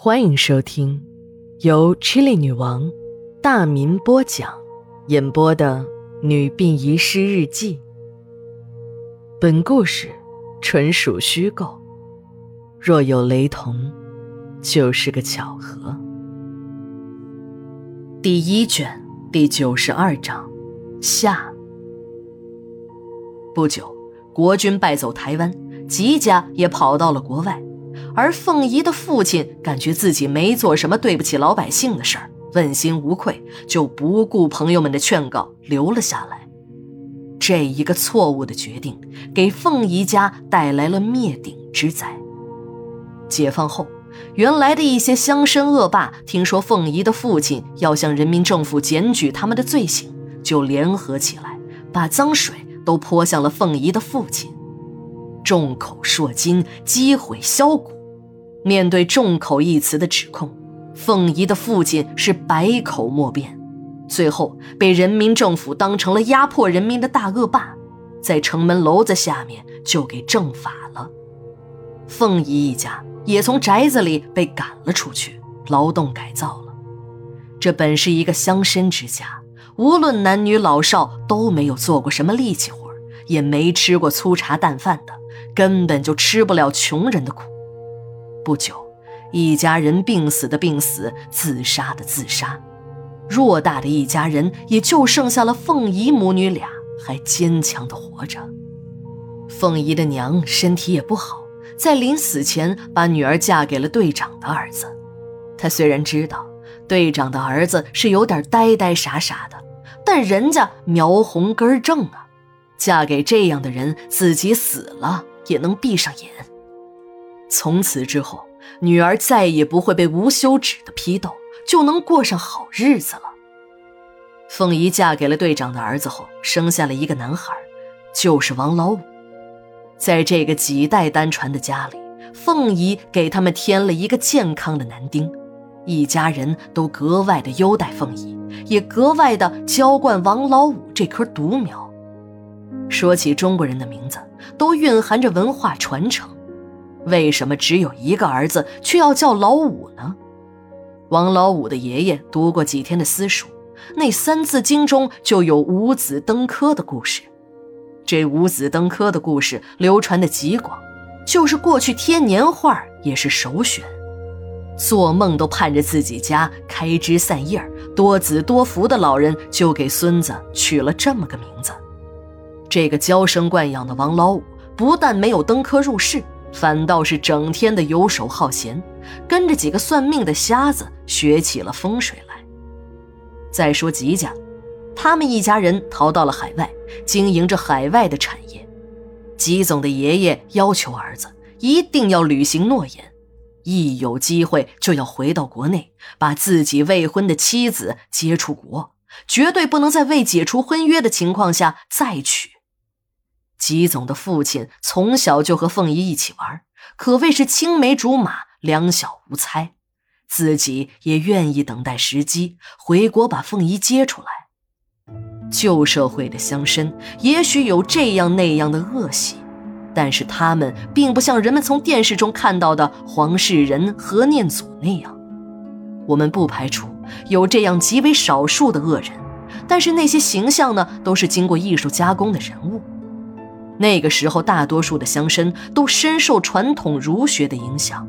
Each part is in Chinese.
欢迎收听由 Chili 女王大民播讲、演播的《女病遗失日记》。本故事纯属虚构，若有雷同，就是个巧合。第一卷第九十二章下。不久，国军败走台湾，吉家也跑到了国外。而凤仪的父亲感觉自己没做什么对不起老百姓的事儿，问心无愧，就不顾朋友们的劝告留了下来。这一个错误的决定，给凤仪家带来了灭顶之灾。解放后，原来的一些乡绅恶霸听说凤仪的父亲要向人民政府检举他们的罪行，就联合起来，把脏水都泼向了凤仪的父亲，众口铄金，击毁箫鼓。面对“众口”一词的指控，凤仪的父亲是百口莫辩，最后被人民政府当成了压迫人民的大恶霸，在城门楼子下面就给正法了。凤仪一家也从宅子里被赶了出去，劳动改造了。这本是一个乡绅之家，无论男女老少都没有做过什么力气活，也没吃过粗茶淡饭的，根本就吃不了穷人的苦。不久，一家人病死的病死，自杀的自杀，偌大的一家人也就剩下了凤仪母女俩还坚强的活着。凤仪的娘身体也不好，在临死前把女儿嫁给了队长的儿子。她虽然知道队长的儿子是有点呆呆傻傻的，但人家苗红根正啊，嫁给这样的人，自己死了也能闭上眼。从此之后，女儿再也不会被无休止的批斗，就能过上好日子了。凤仪嫁给了队长的儿子后，生下了一个男孩，就是王老五。在这个几代单传的家里，凤仪给他们添了一个健康的男丁，一家人都格外的优待凤仪，也格外的娇惯王老五这棵独苗。说起中国人的名字，都蕴含着文化传承。为什么只有一个儿子，却要叫老五呢？王老五的爷爷读过几天的私塾，那《三字经》中就有五子登科的故事。这五子登科的故事流传的极广，就是过去贴年画也是首选。做梦都盼着自己家开枝散叶多子多福的老人，就给孙子取了这么个名字。这个娇生惯养的王老五，不但没有登科入仕。反倒是整天的游手好闲，跟着几个算命的瞎子学起了风水来。再说吉家，他们一家人逃到了海外，经营着海外的产业。吉总的爷爷要求儿子一定要履行诺言，一有机会就要回到国内，把自己未婚的妻子接出国，绝对不能在未解除婚约的情况下再娶。吉总的父亲从小就和凤仪一起玩，可谓是青梅竹马，两小无猜。自己也愿意等待时机回国把凤仪接出来。旧社会的乡绅也许有这样那样的恶习，但是他们并不像人们从电视中看到的黄世仁、何念祖那样。我们不排除有这样极为少数的恶人，但是那些形象呢，都是经过艺术加工的人物。那个时候，大多数的乡绅都深受传统儒学的影响，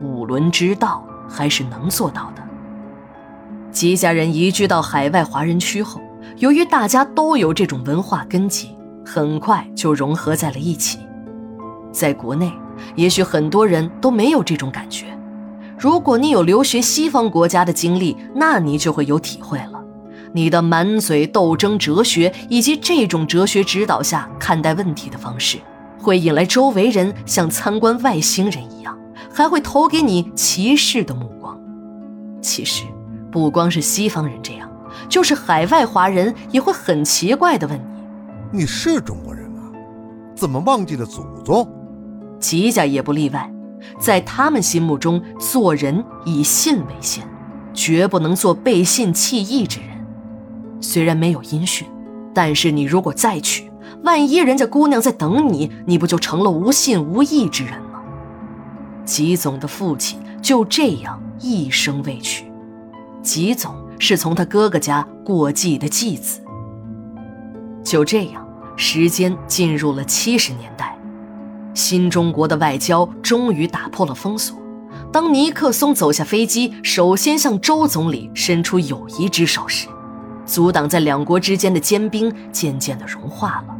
五伦之道还是能做到的。吉家人移居到海外华人区后，由于大家都有这种文化根基，很快就融合在了一起。在国内，也许很多人都没有这种感觉。如果你有留学西方国家的经历，那你就会有体会了。你的满嘴斗争哲学，以及这种哲学指导下看待问题的方式，会引来周围人像参观外星人一样，还会投给你歧视的目光。其实，不光是西方人这样，就是海外华人也会很奇怪地问你：“你是中国人吗？怎么忘记了祖宗？”吉家也不例外，在他们心目中，做人以信为先，绝不能做背信弃义之人。虽然没有音讯，但是你如果再娶，万一人家姑娘在等你，你不就成了无信无义之人吗？吉总的父亲就这样一生未娶。吉总是从他哥哥家过继的继子。就这样，时间进入了七十年代，新中国的外交终于打破了封锁。当尼克松走下飞机，首先向周总理伸出友谊之手时，阻挡在两国之间的坚冰渐渐地融化了。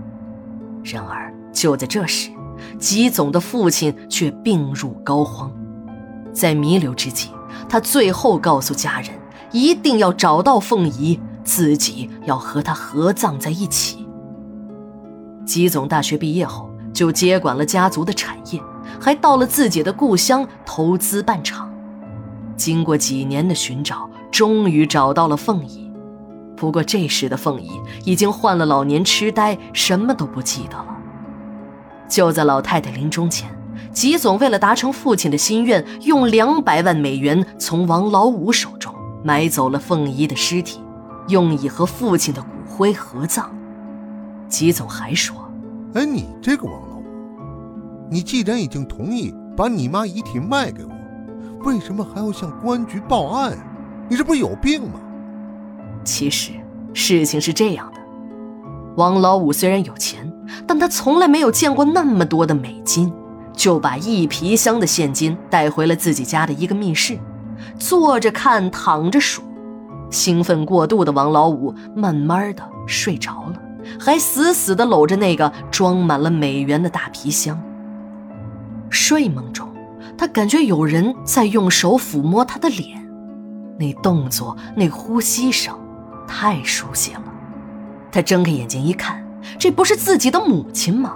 然而，就在这时，吉总的父亲却病入膏肓，在弥留之际，他最后告诉家人，一定要找到凤仪，自己要和她合葬在一起。吉总大学毕业后，就接管了家族的产业。还到了自己的故乡投资办厂，经过几年的寻找，终于找到了凤仪。不过这时的凤仪已经患了老年痴呆，什么都不记得了。就在老太太临终前，吉总为了达成父亲的心愿，用两百万美元从王老五手中买走了凤仪的尸体，用以和父亲的骨灰合葬。吉总还说：“哎，你这个王老五。”你既然已经同意把你妈遗体卖给我，为什么还要向公安局报案？你这不是有病吗？其实事情是这样的，王老五虽然有钱，但他从来没有见过那么多的美金，就把一皮箱的现金带回了自己家的一个密室，坐着看，躺着数。兴奋过度的王老五慢慢的睡着了，还死死的搂着那个装满了美元的大皮箱。睡梦中，他感觉有人在用手抚摸他的脸，那动作、那呼吸声，太熟悉了。他睁开眼睛一看，这不是自己的母亲吗？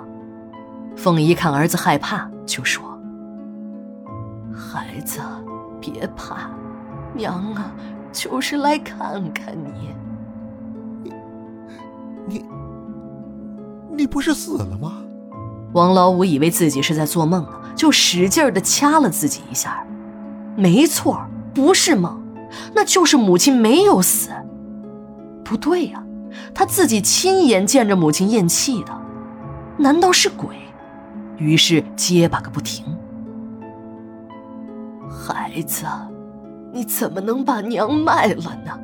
凤仪看儿子害怕，就说：“孩子，别怕，娘啊，就是来看看你。你，你，你不是死了吗？”王老五以为自己是在做梦呢，就使劲的掐了自己一下。没错，不是梦，那就是母亲没有死。不对呀，他自己亲眼见着母亲咽气的，难道是鬼？于是结巴个不停。孩子，你怎么能把娘卖了呢？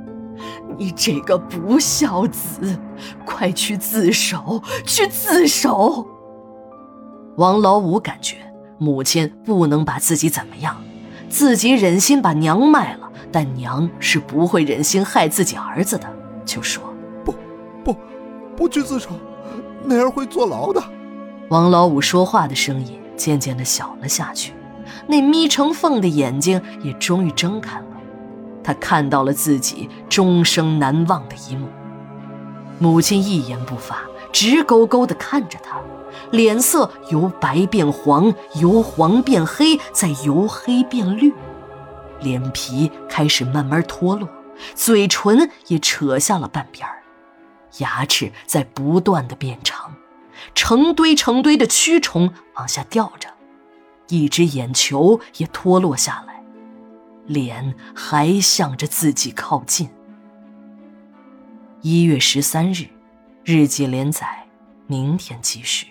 你这个不孝子，快去自首，去自首！王老五感觉母亲不能把自己怎么样，自己忍心把娘卖了，但娘是不会忍心害自己儿子的，就说：“不，不，不去自首，那样会坐牢的。”王老五说话的声音渐渐的小了下去，那眯成缝的眼睛也终于睁开了，他看到了自己终生难忘的一幕：母亲一言不发，直勾勾地看着他。脸色由白变黄，由黄变黑，再由黑变绿，脸皮开始慢慢脱落，嘴唇也扯下了半边，牙齿在不断的变长，成堆成堆的蛆虫往下掉着，一只眼球也脱落下来，脸还向着自己靠近。一月十三日，日记连载，明天继续。